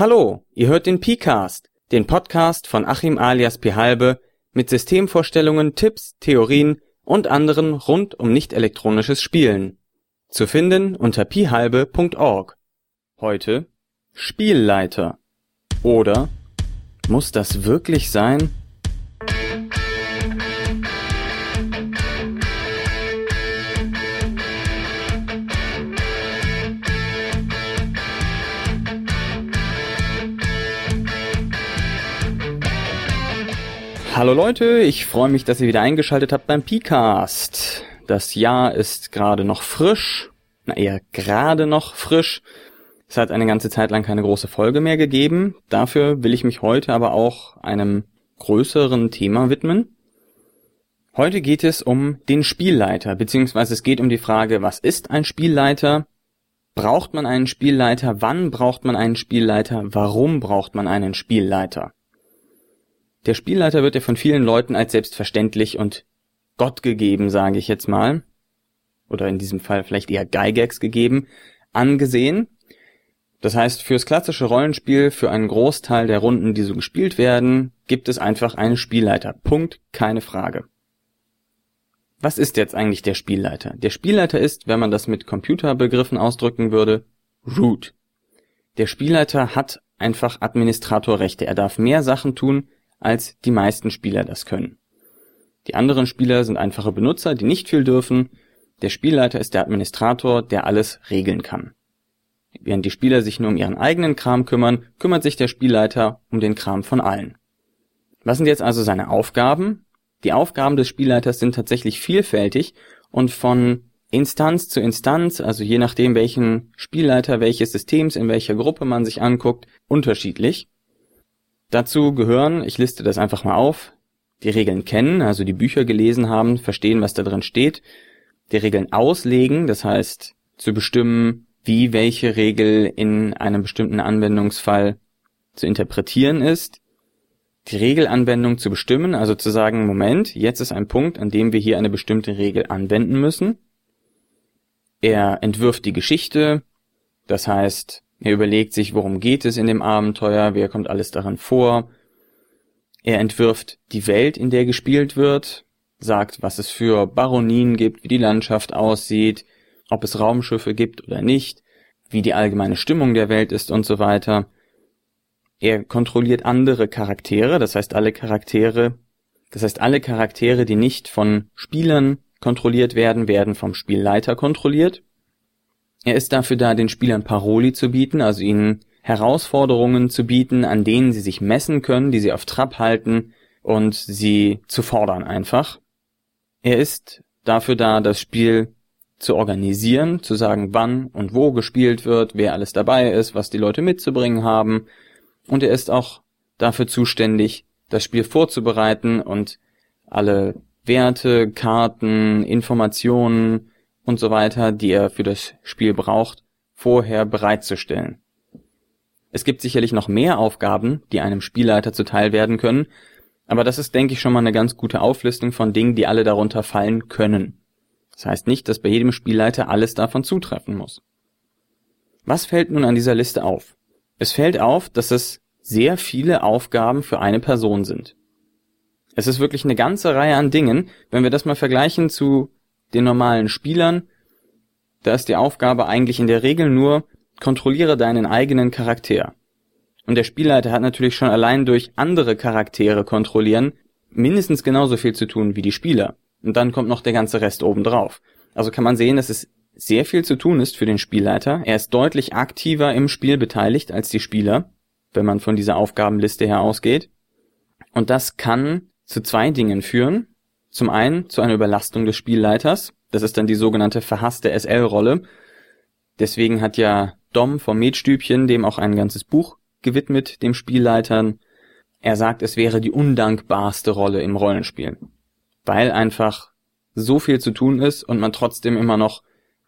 Hallo, ihr hört den P-Cast, den Podcast von Achim alias P. Halbe mit Systemvorstellungen, Tipps, Theorien und anderen rund um nicht elektronisches Spielen. Zu finden unter pihalbe.org. Heute Spielleiter. Oder muss das wirklich sein? Hallo Leute, ich freue mich, dass ihr wieder eingeschaltet habt beim Pcast. Das Jahr ist gerade noch frisch, na eher gerade noch frisch. Es hat eine ganze Zeit lang keine große Folge mehr gegeben. Dafür will ich mich heute aber auch einem größeren Thema widmen. Heute geht es um den Spielleiter, beziehungsweise es geht um die Frage, was ist ein Spielleiter? Braucht man einen Spielleiter? Wann braucht man einen Spielleiter? Warum braucht man einen Spielleiter? Der Spielleiter wird ja von vielen Leuten als selbstverständlich und Gott gegeben, sage ich jetzt mal, oder in diesem Fall vielleicht eher Gygax gegeben, angesehen. Das heißt, fürs klassische Rollenspiel, für einen Großteil der Runden, die so gespielt werden, gibt es einfach einen Spielleiter. Punkt, keine Frage. Was ist jetzt eigentlich der Spielleiter? Der Spielleiter ist, wenn man das mit Computerbegriffen ausdrücken würde, Root. Der Spielleiter hat einfach Administratorrechte. Er darf mehr Sachen tun, als die meisten Spieler das können. Die anderen Spieler sind einfache Benutzer, die nicht viel dürfen. Der Spielleiter ist der Administrator, der alles regeln kann. Während die Spieler sich nur um ihren eigenen Kram kümmern, kümmert sich der Spielleiter um den Kram von allen. Was sind jetzt also seine Aufgaben? Die Aufgaben des Spielleiters sind tatsächlich vielfältig und von Instanz zu Instanz, also je nachdem welchen Spielleiter welches Systems in welcher Gruppe man sich anguckt, unterschiedlich. Dazu gehören, ich liste das einfach mal auf, die Regeln kennen, also die Bücher gelesen haben, verstehen, was da drin steht, die Regeln auslegen, das heißt zu bestimmen, wie welche Regel in einem bestimmten Anwendungsfall zu interpretieren ist, die Regelanwendung zu bestimmen, also zu sagen, Moment, jetzt ist ein Punkt, an dem wir hier eine bestimmte Regel anwenden müssen. Er entwirft die Geschichte, das heißt, er überlegt sich, worum geht es in dem Abenteuer, wer kommt alles daran vor. Er entwirft die Welt, in der gespielt wird, sagt, was es für Baronien gibt, wie die Landschaft aussieht, ob es Raumschiffe gibt oder nicht, wie die allgemeine Stimmung der Welt ist und so weiter. Er kontrolliert andere Charaktere, das heißt alle Charaktere, das heißt alle Charaktere, die nicht von Spielern kontrolliert werden, werden vom Spielleiter kontrolliert. Er ist dafür da, den Spielern Paroli zu bieten, also ihnen Herausforderungen zu bieten, an denen sie sich messen können, die sie auf Trab halten und sie zu fordern einfach. Er ist dafür da, das Spiel zu organisieren, zu sagen, wann und wo gespielt wird, wer alles dabei ist, was die Leute mitzubringen haben. Und er ist auch dafür zuständig, das Spiel vorzubereiten und alle Werte, Karten, Informationen, und so weiter, die er für das Spiel braucht, vorher bereitzustellen. Es gibt sicherlich noch mehr Aufgaben, die einem Spielleiter zuteil werden können, aber das ist, denke ich, schon mal eine ganz gute Auflistung von Dingen, die alle darunter fallen können. Das heißt nicht, dass bei jedem Spielleiter alles davon zutreffen muss. Was fällt nun an dieser Liste auf? Es fällt auf, dass es sehr viele Aufgaben für eine Person sind. Es ist wirklich eine ganze Reihe an Dingen, wenn wir das mal vergleichen zu den normalen Spielern, da ist die Aufgabe eigentlich in der Regel nur, kontrolliere deinen eigenen Charakter. Und der Spielleiter hat natürlich schon allein durch andere Charaktere kontrollieren mindestens genauso viel zu tun wie die Spieler. Und dann kommt noch der ganze Rest obendrauf. Also kann man sehen, dass es sehr viel zu tun ist für den Spielleiter. Er ist deutlich aktiver im Spiel beteiligt als die Spieler, wenn man von dieser Aufgabenliste her ausgeht. Und das kann zu zwei Dingen führen. Zum einen zu einer Überlastung des Spielleiters. Das ist dann die sogenannte verhasste SL-Rolle. Deswegen hat ja Dom vom Metstübchen dem auch ein ganzes Buch gewidmet, dem Spielleitern. Er sagt, es wäre die undankbarste Rolle im Rollenspiel. Weil einfach so viel zu tun ist und man trotzdem immer noch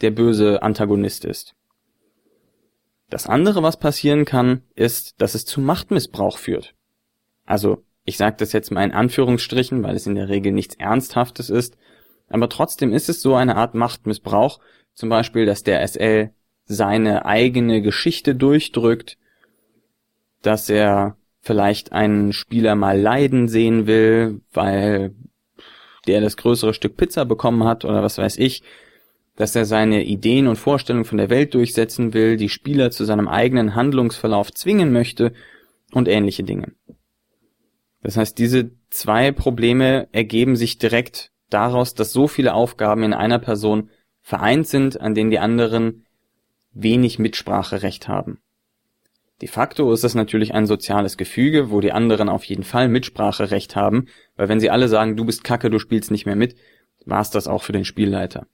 der böse Antagonist ist. Das andere, was passieren kann, ist, dass es zu Machtmissbrauch führt. Also ich sage das jetzt mal in Anführungsstrichen, weil es in der Regel nichts Ernsthaftes ist, aber trotzdem ist es so eine Art Machtmissbrauch, zum Beispiel, dass der SL seine eigene Geschichte durchdrückt, dass er vielleicht einen Spieler mal leiden sehen will, weil der das größere Stück Pizza bekommen hat oder was weiß ich, dass er seine Ideen und Vorstellungen von der Welt durchsetzen will, die Spieler zu seinem eigenen Handlungsverlauf zwingen möchte und ähnliche Dinge. Das heißt, diese zwei Probleme ergeben sich direkt daraus, dass so viele Aufgaben in einer Person vereint sind, an denen die anderen wenig Mitspracherecht haben. De facto ist es natürlich ein soziales Gefüge, wo die anderen auf jeden Fall Mitspracherecht haben, weil wenn sie alle sagen, du bist kacke, du spielst nicht mehr mit, war's das auch für den Spielleiter.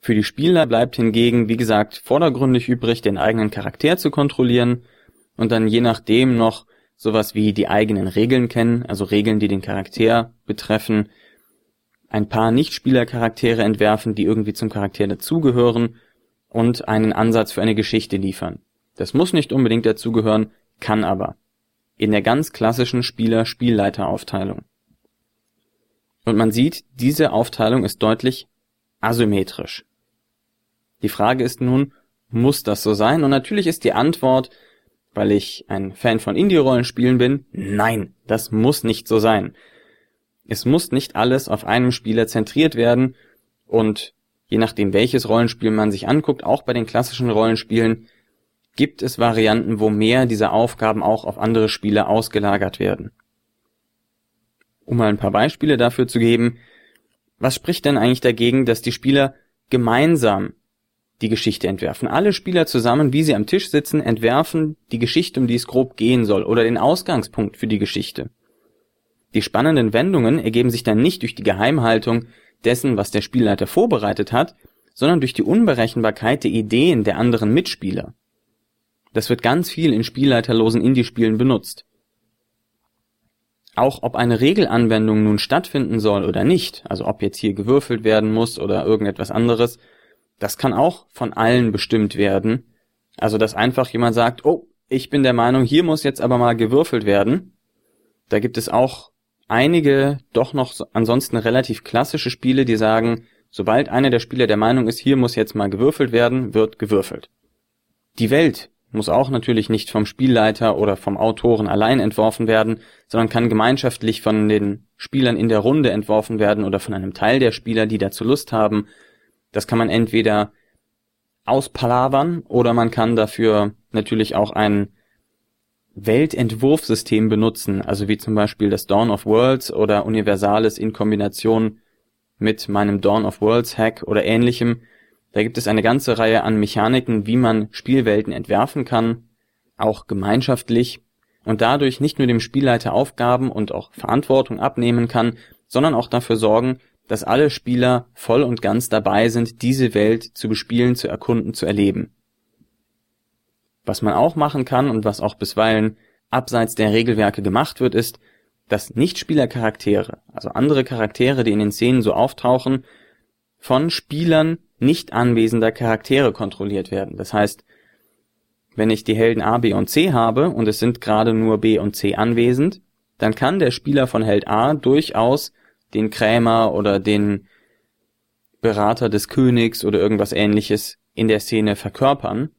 Für die Spieler bleibt hingegen, wie gesagt, vordergründig übrig, den eigenen Charakter zu kontrollieren und dann je nachdem noch sowas wie die eigenen Regeln kennen, also Regeln, die den Charakter betreffen, ein paar Nichtspielercharaktere entwerfen, die irgendwie zum Charakter dazugehören und einen Ansatz für eine Geschichte liefern. Das muss nicht unbedingt dazugehören, kann aber. In der ganz klassischen Spieler-Spielleiter-Aufteilung. Und man sieht, diese Aufteilung ist deutlich asymmetrisch. Die Frage ist nun, muss das so sein? Und natürlich ist die Antwort, weil ich ein Fan von Indie-Rollenspielen bin, nein, das muss nicht so sein. Es muss nicht alles auf einem Spieler zentriert werden und je nachdem welches Rollenspiel man sich anguckt, auch bei den klassischen Rollenspielen, gibt es Varianten, wo mehr dieser Aufgaben auch auf andere Spieler ausgelagert werden. Um mal ein paar Beispiele dafür zu geben, was spricht denn eigentlich dagegen, dass die Spieler gemeinsam die Geschichte entwerfen? Alle Spieler zusammen, wie sie am Tisch sitzen, entwerfen die Geschichte, um die es grob gehen soll, oder den Ausgangspunkt für die Geschichte. Die spannenden Wendungen ergeben sich dann nicht durch die Geheimhaltung dessen, was der Spielleiter vorbereitet hat, sondern durch die Unberechenbarkeit der Ideen der anderen Mitspieler. Das wird ganz viel in spielleiterlosen Indie-Spielen benutzt. Auch ob eine Regelanwendung nun stattfinden soll oder nicht, also ob jetzt hier gewürfelt werden muss oder irgendetwas anderes, das kann auch von allen bestimmt werden. Also dass einfach jemand sagt, oh, ich bin der Meinung, hier muss jetzt aber mal gewürfelt werden. Da gibt es auch einige doch noch ansonsten relativ klassische Spiele, die sagen, sobald einer der Spieler der Meinung ist, hier muss jetzt mal gewürfelt werden, wird gewürfelt. Die Welt muss auch natürlich nicht vom Spielleiter oder vom Autoren allein entworfen werden, sondern kann gemeinschaftlich von den Spielern in der Runde entworfen werden oder von einem Teil der Spieler, die dazu Lust haben. Das kann man entweder auspalavern oder man kann dafür natürlich auch ein Weltentwurfsystem benutzen, also wie zum Beispiel das Dawn of Worlds oder Universales in Kombination mit meinem Dawn of Worlds Hack oder ähnlichem, da gibt es eine ganze Reihe an Mechaniken, wie man Spielwelten entwerfen kann, auch gemeinschaftlich und dadurch nicht nur dem Spielleiter Aufgaben und auch Verantwortung abnehmen kann, sondern auch dafür sorgen, dass alle Spieler voll und ganz dabei sind, diese Welt zu bespielen, zu erkunden, zu erleben. Was man auch machen kann und was auch bisweilen abseits der Regelwerke gemacht wird, ist, dass Nichtspielercharaktere, also andere Charaktere, die in den Szenen so auftauchen, von Spielern nicht anwesender Charaktere kontrolliert werden. Das heißt, wenn ich die Helden A, B und C habe und es sind gerade nur B und C anwesend, dann kann der Spieler von Held A durchaus den Krämer oder den Berater des Königs oder irgendwas ähnliches in der Szene verkörpern,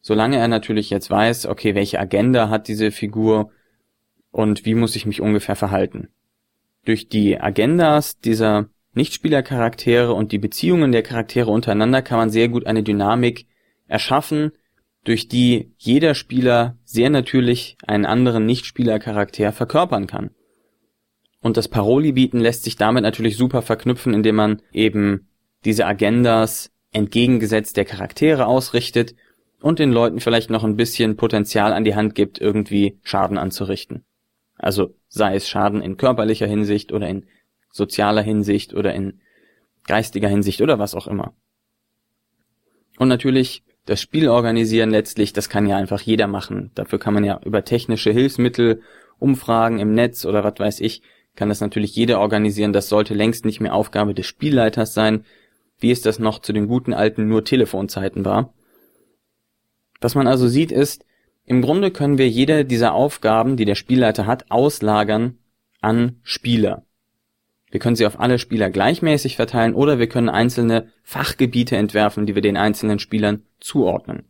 solange er natürlich jetzt weiß, okay, welche Agenda hat diese Figur und wie muss ich mich ungefähr verhalten. Durch die Agendas dieser Nichtspielercharaktere und die Beziehungen der Charaktere untereinander kann man sehr gut eine Dynamik erschaffen, durch die jeder Spieler sehr natürlich einen anderen Nichtspielercharakter verkörpern kann. Und das Paroli bieten lässt sich damit natürlich super verknüpfen, indem man eben diese Agendas entgegengesetzt der Charaktere ausrichtet und den Leuten vielleicht noch ein bisschen Potenzial an die Hand gibt, irgendwie Schaden anzurichten. Also sei es Schaden in körperlicher Hinsicht oder in sozialer Hinsicht oder in geistiger Hinsicht oder was auch immer. Und natürlich das Spiel organisieren letztlich, das kann ja einfach jeder machen. Dafür kann man ja über technische Hilfsmittel, Umfragen im Netz oder was weiß ich, kann das natürlich jeder organisieren. Das sollte längst nicht mehr Aufgabe des Spielleiters sein, wie es das noch zu den guten alten nur Telefonzeiten war. Was man also sieht ist, im Grunde können wir jede dieser Aufgaben, die der Spielleiter hat, auslagern an Spieler. Wir können sie auf alle Spieler gleichmäßig verteilen oder wir können einzelne Fachgebiete entwerfen, die wir den einzelnen Spielern zuordnen.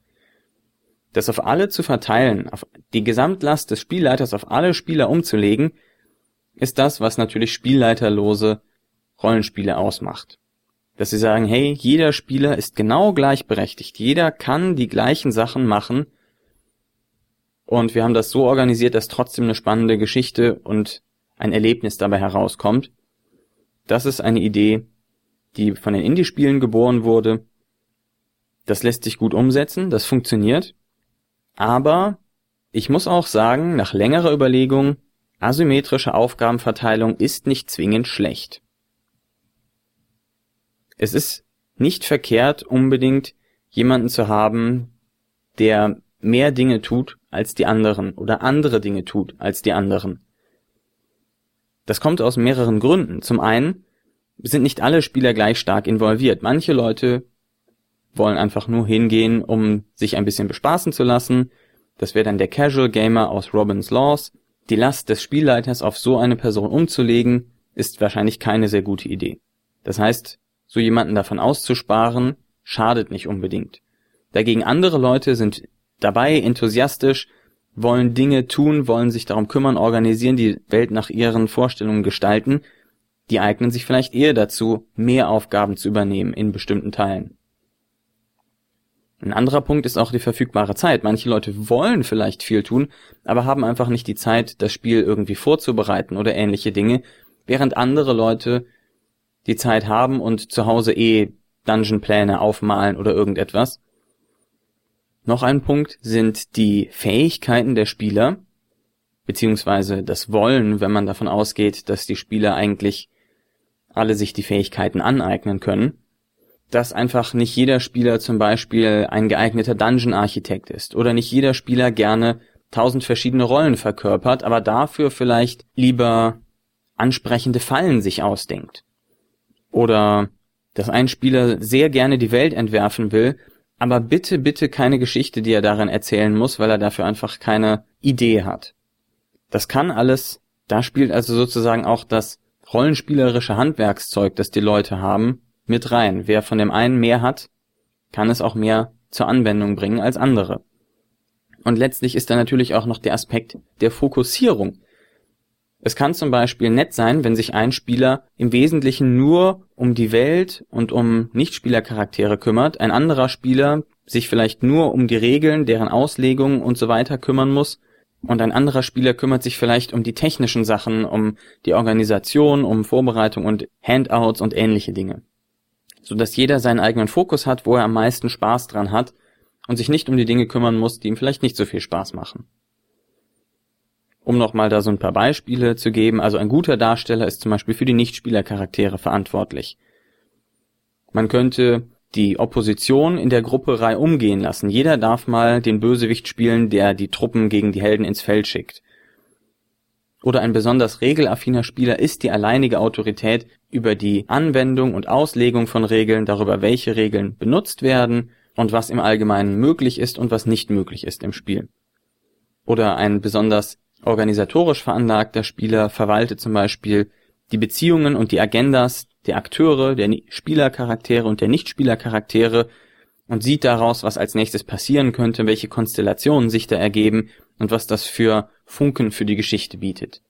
Das auf alle zu verteilen, auf die Gesamtlast des Spielleiters auf alle Spieler umzulegen, ist das, was natürlich spielleiterlose Rollenspiele ausmacht. Dass sie sagen, hey, jeder Spieler ist genau gleichberechtigt, jeder kann die gleichen Sachen machen und wir haben das so organisiert, dass trotzdem eine spannende Geschichte und ein Erlebnis dabei herauskommt. Das ist eine Idee, die von den Indie-Spielen geboren wurde. Das lässt sich gut umsetzen, das funktioniert. Aber ich muss auch sagen, nach längerer Überlegung, asymmetrische Aufgabenverteilung ist nicht zwingend schlecht. Es ist nicht verkehrt, unbedingt jemanden zu haben, der mehr Dinge tut als die anderen oder andere Dinge tut als die anderen. Das kommt aus mehreren Gründen. Zum einen sind nicht alle Spieler gleich stark involviert. Manche Leute wollen einfach nur hingehen, um sich ein bisschen bespaßen zu lassen. Das wäre dann der Casual Gamer aus Robin's Laws. Die Last des Spielleiters auf so eine Person umzulegen, ist wahrscheinlich keine sehr gute Idee. Das heißt, so jemanden davon auszusparen, schadet nicht unbedingt. Dagegen andere Leute sind dabei enthusiastisch, wollen Dinge tun, wollen sich darum kümmern, organisieren, die Welt nach ihren Vorstellungen gestalten, die eignen sich vielleicht eher dazu, mehr Aufgaben zu übernehmen in bestimmten Teilen. Ein anderer Punkt ist auch die verfügbare Zeit. Manche Leute wollen vielleicht viel tun, aber haben einfach nicht die Zeit, das Spiel irgendwie vorzubereiten oder ähnliche Dinge, während andere Leute die Zeit haben und zu Hause eh Dungeonpläne aufmalen oder irgendetwas. Noch ein Punkt sind die Fähigkeiten der Spieler, beziehungsweise das Wollen, wenn man davon ausgeht, dass die Spieler eigentlich alle sich die Fähigkeiten aneignen können dass einfach nicht jeder Spieler zum Beispiel ein geeigneter Dungeon-Architekt ist oder nicht jeder Spieler gerne tausend verschiedene Rollen verkörpert, aber dafür vielleicht lieber ansprechende Fallen sich ausdenkt. Oder dass ein Spieler sehr gerne die Welt entwerfen will, aber bitte, bitte keine Geschichte, die er darin erzählen muss, weil er dafür einfach keine Idee hat. Das kann alles, da spielt also sozusagen auch das rollenspielerische Handwerkszeug, das die Leute haben, mit rein. Wer von dem einen mehr hat, kann es auch mehr zur Anwendung bringen als andere. Und letztlich ist da natürlich auch noch der Aspekt der Fokussierung. Es kann zum Beispiel nett sein, wenn sich ein Spieler im Wesentlichen nur um die Welt und um Nichtspielercharaktere kümmert, ein anderer Spieler sich vielleicht nur um die Regeln, deren Auslegung und so weiter kümmern muss, und ein anderer Spieler kümmert sich vielleicht um die technischen Sachen, um die Organisation, um Vorbereitung und Handouts und ähnliche Dinge so dass jeder seinen eigenen Fokus hat, wo er am meisten Spaß dran hat und sich nicht um die Dinge kümmern muss, die ihm vielleicht nicht so viel Spaß machen. Um nochmal da so ein paar Beispiele zu geben, also ein guter Darsteller ist zum Beispiel für die Nichtspielercharaktere verantwortlich. Man könnte die Opposition in der Gruppe Reihe umgehen lassen. Jeder darf mal den Bösewicht spielen, der die Truppen gegen die Helden ins Feld schickt oder ein besonders regelaffiner Spieler ist die alleinige Autorität über die Anwendung und Auslegung von Regeln, darüber welche Regeln benutzt werden und was im Allgemeinen möglich ist und was nicht möglich ist im Spiel. Oder ein besonders organisatorisch veranlagter Spieler verwaltet zum Beispiel die Beziehungen und die Agendas der Akteure, der Spielercharaktere und der Nichtspielercharaktere und sieht daraus, was als nächstes passieren könnte, welche Konstellationen sich da ergeben und was das für Funken für die Geschichte bietet.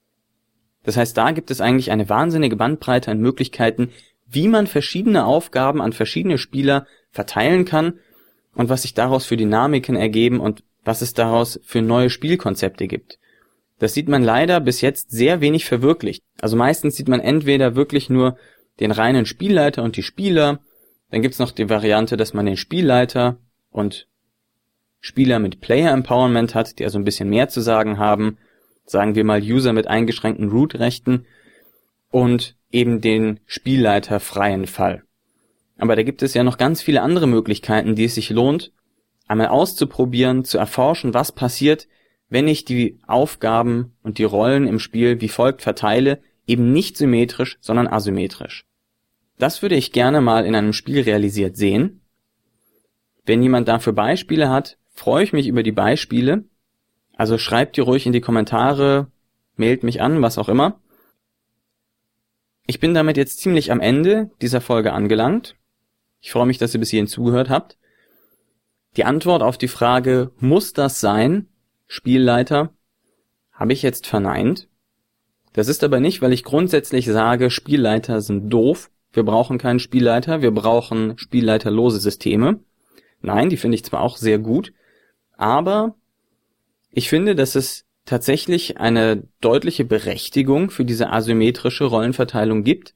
Das heißt, da gibt es eigentlich eine wahnsinnige Bandbreite an Möglichkeiten, wie man verschiedene Aufgaben an verschiedene Spieler verteilen kann und was sich daraus für Dynamiken ergeben und was es daraus für neue Spielkonzepte gibt. Das sieht man leider bis jetzt sehr wenig verwirklicht. Also meistens sieht man entweder wirklich nur den reinen Spielleiter und die Spieler, dann gibt's noch die Variante, dass man den Spielleiter und Spieler mit Player Empowerment hat, die also ein bisschen mehr zu sagen haben, sagen wir mal User mit eingeschränkten Root-Rechten und eben den Spielleiter freien Fall. Aber da gibt es ja noch ganz viele andere Möglichkeiten, die es sich lohnt, einmal auszuprobieren, zu erforschen, was passiert, wenn ich die Aufgaben und die Rollen im Spiel wie folgt verteile, eben nicht symmetrisch, sondern asymmetrisch. Das würde ich gerne mal in einem Spiel realisiert sehen. Wenn jemand dafür Beispiele hat, freue ich mich über die Beispiele. Also schreibt die ruhig in die Kommentare, mailt mich an, was auch immer. Ich bin damit jetzt ziemlich am Ende dieser Folge angelangt. Ich freue mich, dass ihr bis hierhin zugehört habt. Die Antwort auf die Frage, muss das sein, Spielleiter habe ich jetzt verneint. Das ist aber nicht, weil ich grundsätzlich sage, Spielleiter sind doof. Wir brauchen keinen Spielleiter, wir brauchen spielleiterlose Systeme. Nein, die finde ich zwar auch sehr gut, aber ich finde, dass es tatsächlich eine deutliche Berechtigung für diese asymmetrische Rollenverteilung gibt.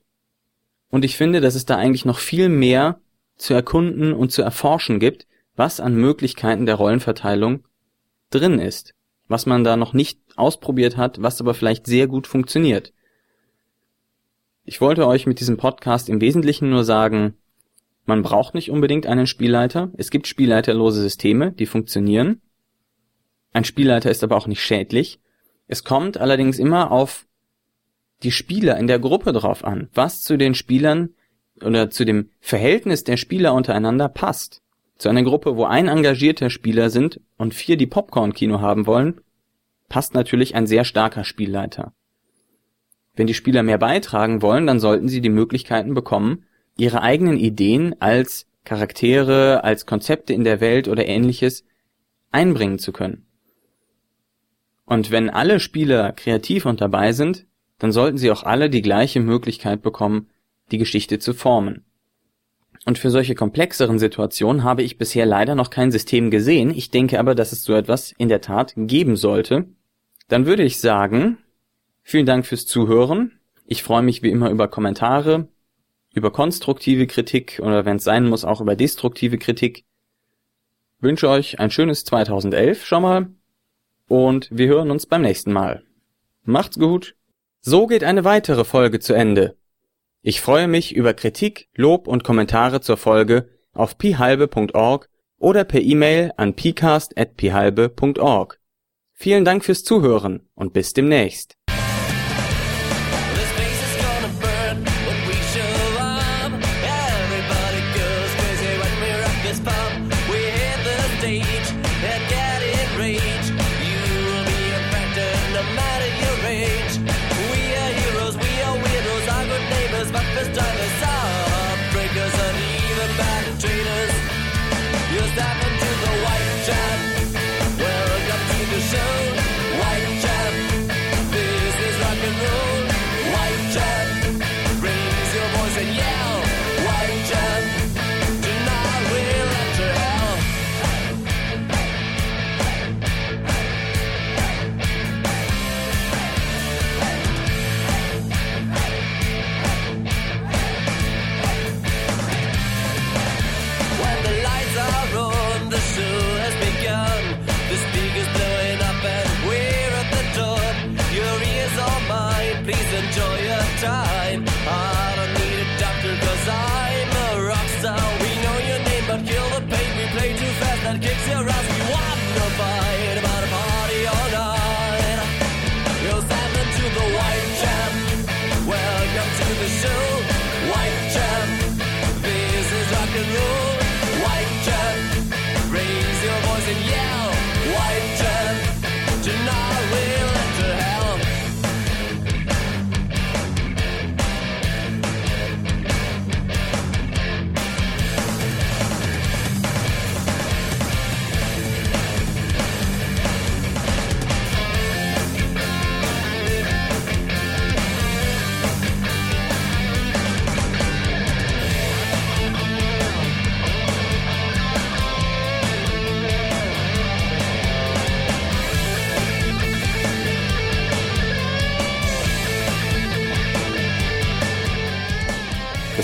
Und ich finde, dass es da eigentlich noch viel mehr zu erkunden und zu erforschen gibt, was an Möglichkeiten der Rollenverteilung drin ist, was man da noch nicht ausprobiert hat, was aber vielleicht sehr gut funktioniert. Ich wollte euch mit diesem Podcast im Wesentlichen nur sagen, man braucht nicht unbedingt einen Spielleiter. Es gibt spielleiterlose Systeme, die funktionieren. Ein Spielleiter ist aber auch nicht schädlich. Es kommt allerdings immer auf die Spieler in der Gruppe drauf an, was zu den Spielern oder zu dem Verhältnis der Spieler untereinander passt. Zu einer Gruppe, wo ein engagierter Spieler sind und vier die Popcorn-Kino haben wollen, passt natürlich ein sehr starker Spielleiter. Wenn die Spieler mehr beitragen wollen, dann sollten sie die Möglichkeiten bekommen, ihre eigenen Ideen als Charaktere, als Konzepte in der Welt oder ähnliches einbringen zu können. Und wenn alle Spieler kreativ und dabei sind, dann sollten sie auch alle die gleiche Möglichkeit bekommen, die Geschichte zu formen. Und für solche komplexeren Situationen habe ich bisher leider noch kein System gesehen, ich denke aber, dass es so etwas in der Tat geben sollte. Dann würde ich sagen, vielen Dank fürs Zuhören. Ich freue mich wie immer über Kommentare, über konstruktive Kritik oder wenn es sein muss, auch über destruktive Kritik. Wünsche euch ein schönes 2011 schon mal und wir hören uns beim nächsten Mal. Macht's gut. So geht eine weitere Folge zu Ende. Ich freue mich über Kritik, Lob und Kommentare zur Folge auf pihalbe.org oder per E-Mail an pcast@pihalbe.org. Vielen Dank fürs Zuhören und bis demnächst.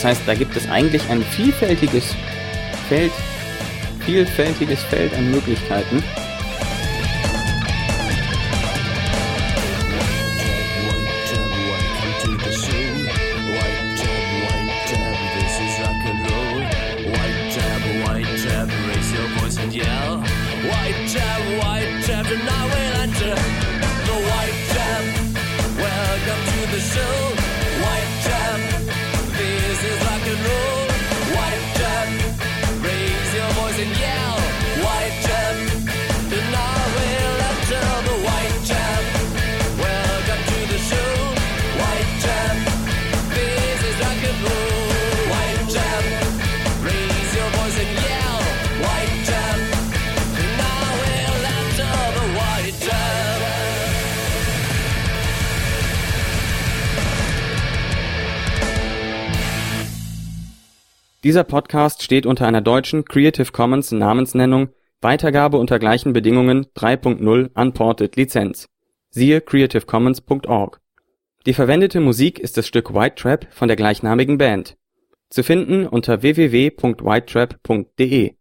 Das heißt, da gibt es eigentlich ein vielfältiges Feld, vielfältiges Feld an Möglichkeiten. Dieser Podcast steht unter einer deutschen Creative Commons Namensnennung Weitergabe unter gleichen Bedingungen 3.0 Unported Lizenz. Siehe creativecommons.org. Die verwendete Musik ist das Stück White Trap von der gleichnamigen Band. Zu finden unter www.whitetrap.de